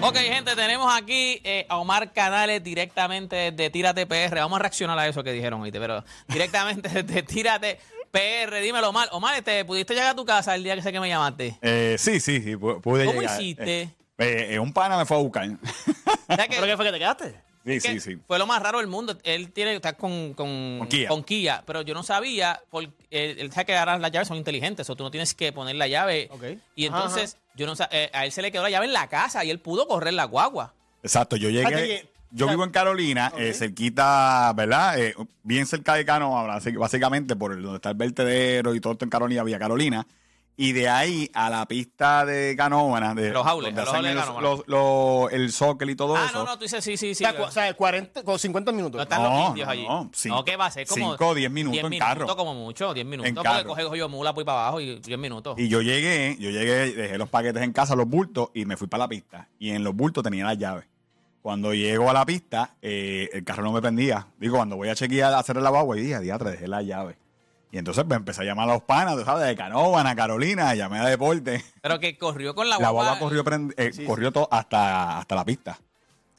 Ok, gente, tenemos aquí eh, a Omar Canales directamente desde Tírate PR. Vamos a reaccionar a eso que dijeron ahorita, pero directamente desde Tírate PR. Dímelo, Omar. Omar, este, ¿pudiste llegar a tu casa el día que sé que me llamaste? Eh, sí, sí, sí, pu- pude ¿Cómo llegar. hiciste? Eh, eh, un pana me fue a buscar. ¿Sabes ¿Pero qué fue que te quedaste? Sí, que sí, sí. Fue lo más raro del mundo. Él tiene que estar con, con, Con Kia. con Kia, pero yo no sabía, porque él, él sabe que ahora las llaves son inteligentes, o tú no tienes que poner la llave. Y entonces, yo no eh, a él se le quedó la llave en la casa y él pudo correr la guagua. Exacto, yo llegué. Yo vivo en Carolina, eh, cerquita, ¿verdad? Eh, bien cerca de Canoa, así que básicamente por el- donde está el vertedero y todo esto en Carolina, Villa Carolina. Y de ahí a la pista de Canoa, de Los jaules, donde los hacen de Canóvana. los- los- el soccer y todo ah, eso. no, no, tú dices sí, sí, O sí. sea, cu- o sea, 40, con 50 minutos. No están No, los indios no, allí. no, cinco- no, ¿qué va a ser? Como cinco o diez minutos en carro. minutos como mucho, 10 minutos. En porque carro. coge yo mula ahí para abajo y 10 minutos. Y yo llegué, yo llegué, dejé los paquetes en casa, los bultos, y me fui para la pista. Y en los bultos tenía las llaves. Cuando llego a la pista, eh, el carro no me prendía. Digo, cuando voy a chequear, a hacer el agua, y dije, diatre, dejé la llave. Y entonces pues, empecé a llamar a los panas, tú sabes, de Canóvana, Carolina, llamé a Deporte. Pero que corrió con la La guagua. guagua corrió, prend- eh, Sí, corrió todo hasta, hasta la pista.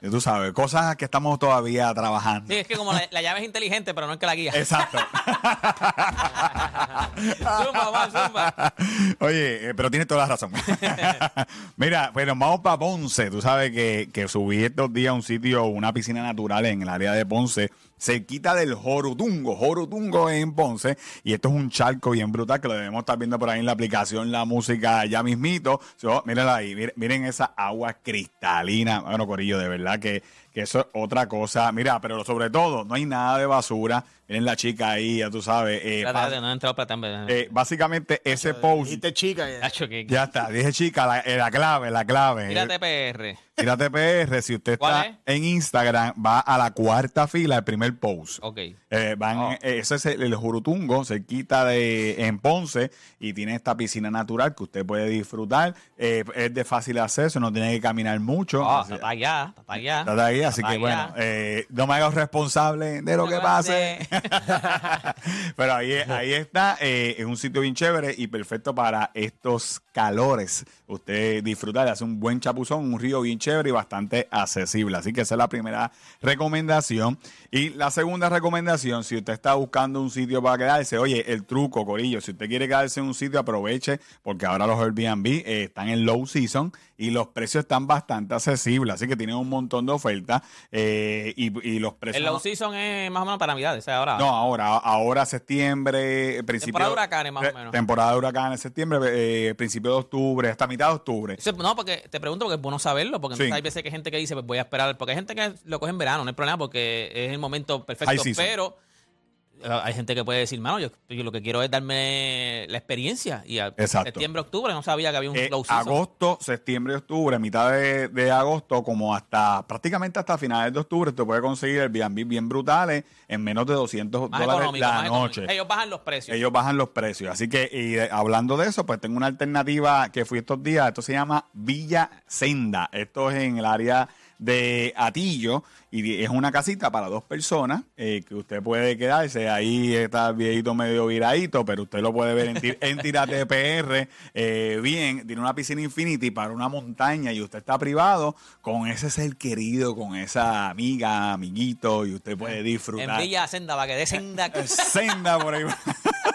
Y tú sabes, cosas que estamos todavía trabajando. Sí, es que como la, la llave es inteligente, pero no es que la guía. Exacto. zumba, Omar, zumba. Oye, eh, pero tienes toda la razón. Mira, nos vamos para Ponce. Tú sabes que, que subí estos días a un sitio, una piscina natural en el área de Ponce, cerquita del Jorutungo. Jorutungo en Ponce. Y esto es un charco bien brutal que lo debemos estar viendo por ahí en la aplicación, la música ya mismito. So, mírenla ahí, miren, miren esa agua cristalina. Bueno, Corillo, de verdad que, que eso es otra cosa. Mira, pero sobre todo, no hay nada de basura. Miren la chica ahí, ya tú sabes. eh, no vez. eh, básicamente ese post Dijiste chica. ya. Hacho, que- ya está, dije chica, la, eh, la clave, la clave. Tírate PR. Tírate PR, si usted ¿Cuál está en Instagram, va a la cuarta fila, el primer post. Ok. Eh, van, Oh. eh, ese es el, el Jurutungo, cerquita de en Ponce, y tiene esta piscina natural que usted puede disfrutar. Eh, es de fácil acceso, no tiene que caminar mucho. Así- está allá, está allá. Está ahí, así que bueno, allá. eh, no me hagas responsable de lo que pase. Pero ahí, ahí está, es un sitio bien chévere y perfecto para estos calores. Usted disfrutar, hace un buen chapuzón, un río bien chévere y bastante accesible. Así que esa es la primera recomendación. Y la segunda recomendación, si usted está buscando un sitio para quedarse, oye, el truco, Corillo, si usted quiere quedarse en un sitio, aproveche, porque ahora los Airbnb eh, están en low season y los precios están bastante accesibles. Así que tienen un montón de ofertas eh, y, y los precios... El low season es más o menos para Navidades, o sea, ahora. No, ahora, ahora septiembre, principio. Temporada de huracanes, más o eh, menos. Temporada de huracanes, septiembre, eh, principio de octubre, hasta mitad de octubre. No, porque te pregunto porque es bueno saberlo, porque Sí. hay veces que hay gente que dice, pues voy a esperar, porque hay gente que lo coge en verano, no hay problema, porque es el momento perfecto, pero hay gente que puede decir, mano, yo, yo lo que quiero es darme la experiencia, y a septiembre, octubre no sabía que había un Eh, low season. agosto, septiembre, octubre, mitad de, de agosto, como hasta prácticamente hasta finales de octubre, te puede conseguir el Airbnb bien brutales en menos de 200 más dólares la noche. Ellos bajan los precios. Ellos bajan los precios. Así que, y de- hablando de eso, pues tengo una alternativa que fui estos días. Esto se llama Villa Senda. Esto es en el área de Atillo y es una casita para dos personas eh, que usted puede quedarse. Ahí está el viejito medio viradito, pero usted lo puede ver en, en Tírate PR. eh, bien, tiene una piscina Infinity para una montaña y usted está privado con ese ser querido, con esa amiga, amiguito y usted puede en disfrutar. Villa Senda, para que dé senda. Senda por ahí.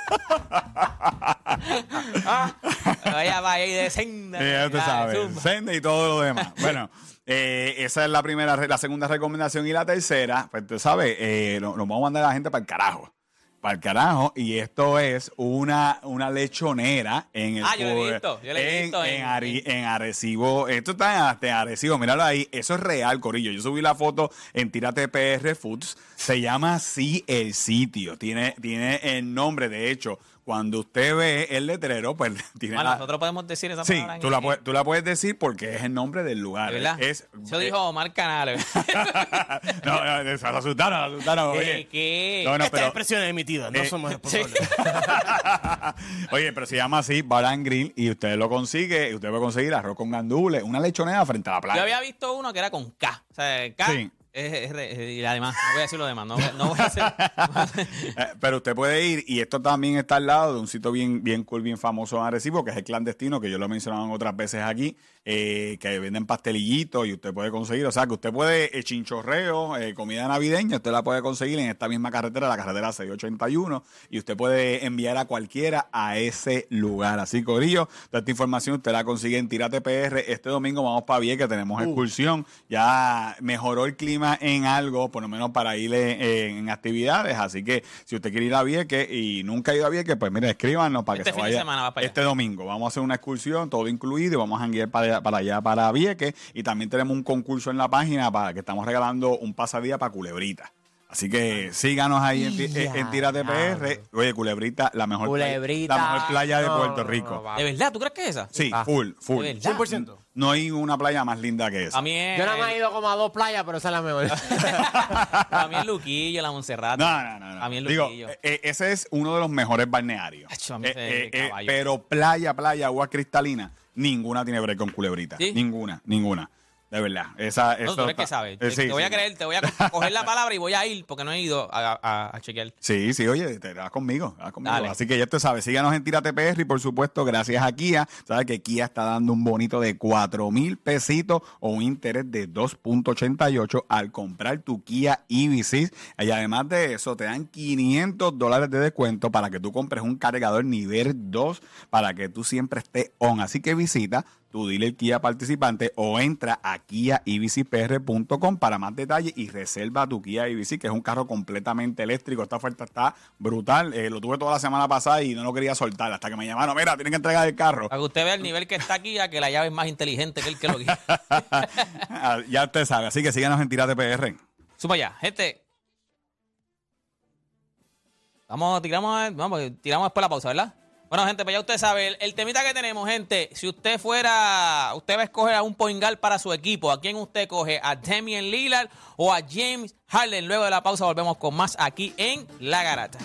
Vaya, vaya, y de senda. Ya usted Dale, sabe, zumba. Senda y todo lo demás. Bueno, eh, esa es la primera, la segunda recomendación. Y la tercera, pues tú sabes, eh, lo- nos vamos a mandar a la gente para el carajo. Para el carajo. Y esto es una, una lechonera en el Ah, yo lo he visto, yo lo he en, visto en, en- Ari- en Arecibo. Esto está hasta en Arecibo, míralo ahí. Eso es real, Corillo. Yo subí la foto en Tírate PR Foods. Se llama así el sitio. Tiene, tiene el nombre, de hecho. Cuando usted ve el letrero, pues tiene Bueno, la- nosotros podemos decir esa Sí, palabra en- tú la, puedes, tú la puedes decir porque es el nombre del lugar. ¿De verdad? Es, Eso dijo Omar Canales. no, no, se asustaron, se asustaron. Oye, ¿Qué? no, no, Esta pero, expresión es emitida, no eh, somos responsables. oye, pero se llama así, Bar and Grill, y usted lo consigue, y usted puede conseguir arroz con gandules, una lechonera frente a la playa. Yo había visto uno que era con K. O sea, K. Sí. Es- es re- y además, no voy a decir lo demás. No, voy- no voy a hacer. Eh, Pero usted puede ir, y esto también está al lado de un sitio bien, bien cool, bien famoso en Arecibo, que es el clandestino, que yo lo he mencionado en otras veces aquí, eh, que venden pastelillitos y usted puede conseguir, o sea, que usted puede, eh, chinchorreo, eh, comida navideña, usted la puede conseguir en esta misma carretera, la carretera 681, y usted puede enviar a cualquiera a ese lugar. Así, Corillo, toda esta información usted la consigue en Tírate PR. Este domingo vamos para Vieques, tenemos excursión, ya mejoró el clima en algo, por lo menos para ir eh, en actividades, así que si usted quiere ir a Vieques y nunca ha ido a Vieques, pues mire, escríbanos para Este que se fin de vaya. semana va para este domingo vamos a hacer una excursión, todo incluido, y vamos a guiar para, allá- para allá, para Vieques, y también tenemos un concurso en la página para que estamos regalando un pasadía para Culebrita. Así que síganos ahí en, ti- en, en Tírate PR. Oye, Culebrita, la mejor, playa- la mejor playa de Puerto no, Rico. no. ¿De verdad? ¿Tú crees que es esa? Sí, Ah. full, full. ¿De verdad? 100%. No hay una playa más linda que esa. A mí es. Yo nada más he ido como a dos playas, pero esa es la mejor. A mí es Luquillo, la Montserrat. No, no, no. no. A mí es Luquillo. eh, eh, ese es uno de los mejores balnearios. Acho, a mí Eh, ese eh, eh, caballo. pero playa, playa, agua cristalina, ninguna tiene break con culebrita. ¿Sí? Ninguna, ninguna. De verdad. Esa, No, eso tú eres que sabes. eh, Te, sí, te voy a creer, te voy a co- coger la palabra y voy a ir porque no he ido a, a- a chequear. Sí, sí, oye, te vas conmigo, vas conmigo. Dale. Así que ya te sabes, síganos en Tírate PR y por supuesto, gracias a Kia, sabes que Kia está dando un bonito de 4 mil pesitos o un interés de 2.88 al comprar tu Kia EV6. Y además de eso, te dan 500 dólares de descuento para que tú compres un cargador nivel 2 para que tú siempre estés on. Así que visita tu dealer Kia participante o entra a kiaevcpr.com para más detalles y reserva tu Kia EV6, que es un carro completamente eléctrico. Esta oferta está brutal. Eh, lo tuve toda la semana pasada y no lo quería soltar hasta que me llamaron, mira, tienen que entregar el carro. Para que usted vea el nivel que está aquí, a que la llave es más inteligente que el que lo guía. Ah, ya usted sabe, así que síganos en Tirate PR. Suma allá, gente. Vamos, tiramos, vamos, tiramos después la pausa, ¿verdad? Bueno, gente, pues ya usted sabe, el, temita que tenemos, gente, si usted fuera, usted va a escoger a un point guard para su equipo, ¿a quién usted coge? ¿A Damian Lillard o a James Harden? Luego de la pausa volvemos con más aquí en La Garata.